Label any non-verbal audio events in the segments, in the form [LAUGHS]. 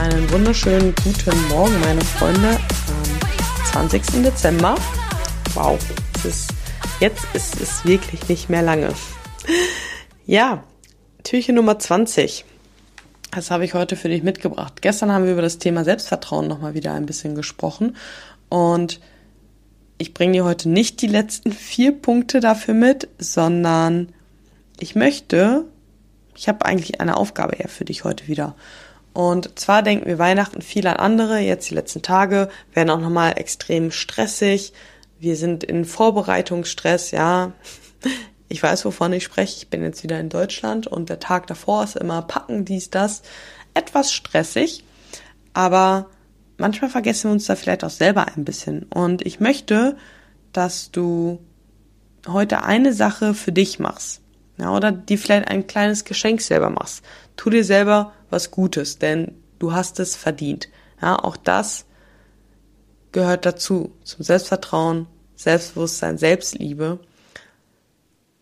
Einen wunderschönen guten Morgen, meine Freunde, am 20. Dezember. Wow, ist, jetzt ist es wirklich nicht mehr lange. Ja, Türchen Nummer 20. Das habe ich heute für dich mitgebracht. Gestern haben wir über das Thema Selbstvertrauen nochmal wieder ein bisschen gesprochen. Und ich bringe dir heute nicht die letzten vier Punkte dafür mit, sondern ich möchte, ich habe eigentlich eine Aufgabe eher für dich heute wieder. Und zwar denken wir Weihnachten viel an andere. Jetzt die letzten Tage werden auch nochmal extrem stressig. Wir sind in Vorbereitungsstress, ja. [LAUGHS] Ich weiß, wovon ich spreche. Ich bin jetzt wieder in Deutschland und der Tag davor ist immer packen, dies, das. Etwas stressig. Aber manchmal vergessen wir uns da vielleicht auch selber ein bisschen. Und ich möchte, dass du heute eine Sache für dich machst. Ja, oder die vielleicht ein kleines Geschenk selber machst. Tu dir selber was Gutes, denn du hast es verdient. Ja, auch das gehört dazu, zum Selbstvertrauen, Selbstbewusstsein, Selbstliebe,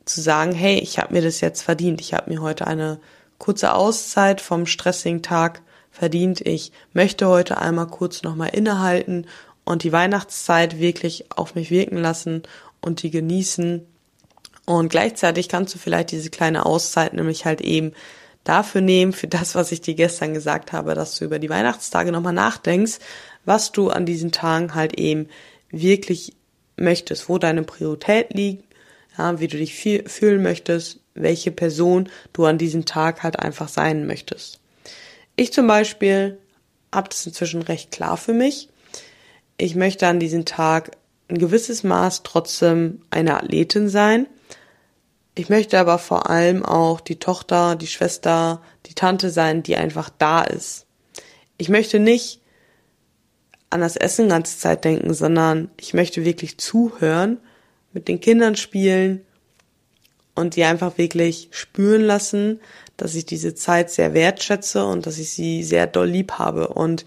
zu sagen, hey, ich habe mir das jetzt verdient, ich habe mir heute eine kurze Auszeit vom stressigen Tag verdient, ich möchte heute einmal kurz nochmal innehalten und die Weihnachtszeit wirklich auf mich wirken lassen und die genießen. Und gleichzeitig kannst du vielleicht diese kleine Auszeit nämlich halt eben dafür nehmen, für das, was ich dir gestern gesagt habe, dass du über die Weihnachtstage nochmal nachdenkst, was du an diesen Tagen halt eben wirklich möchtest, wo deine Priorität liegt, ja, wie du dich fühlen möchtest, welche Person du an diesem Tag halt einfach sein möchtest. Ich zum Beispiel habe das inzwischen recht klar für mich. Ich möchte an diesem Tag ein gewisses Maß trotzdem eine Athletin sein ich möchte aber vor allem auch die Tochter, die Schwester, die Tante sein, die einfach da ist. Ich möchte nicht an das Essen ganze Zeit denken, sondern ich möchte wirklich zuhören, mit den Kindern spielen und die einfach wirklich spüren lassen, dass ich diese Zeit sehr wertschätze und dass ich sie sehr doll lieb habe. Und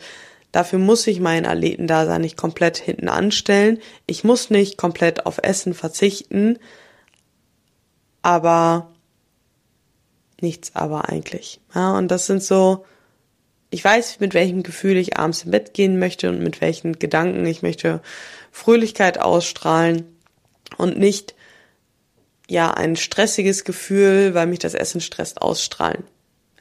dafür muss ich meinen Athletendasein nicht komplett hinten anstellen. Ich muss nicht komplett auf Essen verzichten, aber nichts aber eigentlich. Ja, und das sind so, ich weiß, mit welchem Gefühl ich abends im Bett gehen möchte und mit welchen Gedanken ich möchte Fröhlichkeit ausstrahlen und nicht ja ein stressiges Gefühl, weil mich das Essen stresst, ausstrahlen.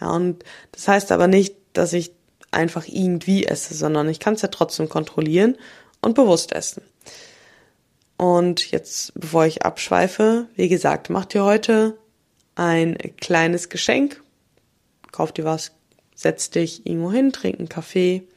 Ja, und das heißt aber nicht, dass ich einfach irgendwie esse, sondern ich kann es ja trotzdem kontrollieren und bewusst essen. Und jetzt, bevor ich abschweife, wie gesagt, mach dir heute ein kleines Geschenk. Kauf dir was, setz dich irgendwo hin, trink einen Kaffee.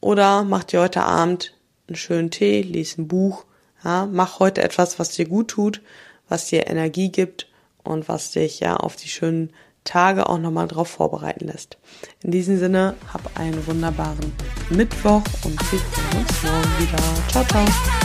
Oder mach dir heute Abend einen schönen Tee, lies ein Buch. Ja, mach heute etwas, was dir gut tut, was dir Energie gibt und was dich ja auf die schönen Tage auch nochmal drauf vorbereiten lässt. In diesem Sinne, hab einen wunderbaren Mittwoch und wir sehen uns morgen wieder. Ciao, ciao.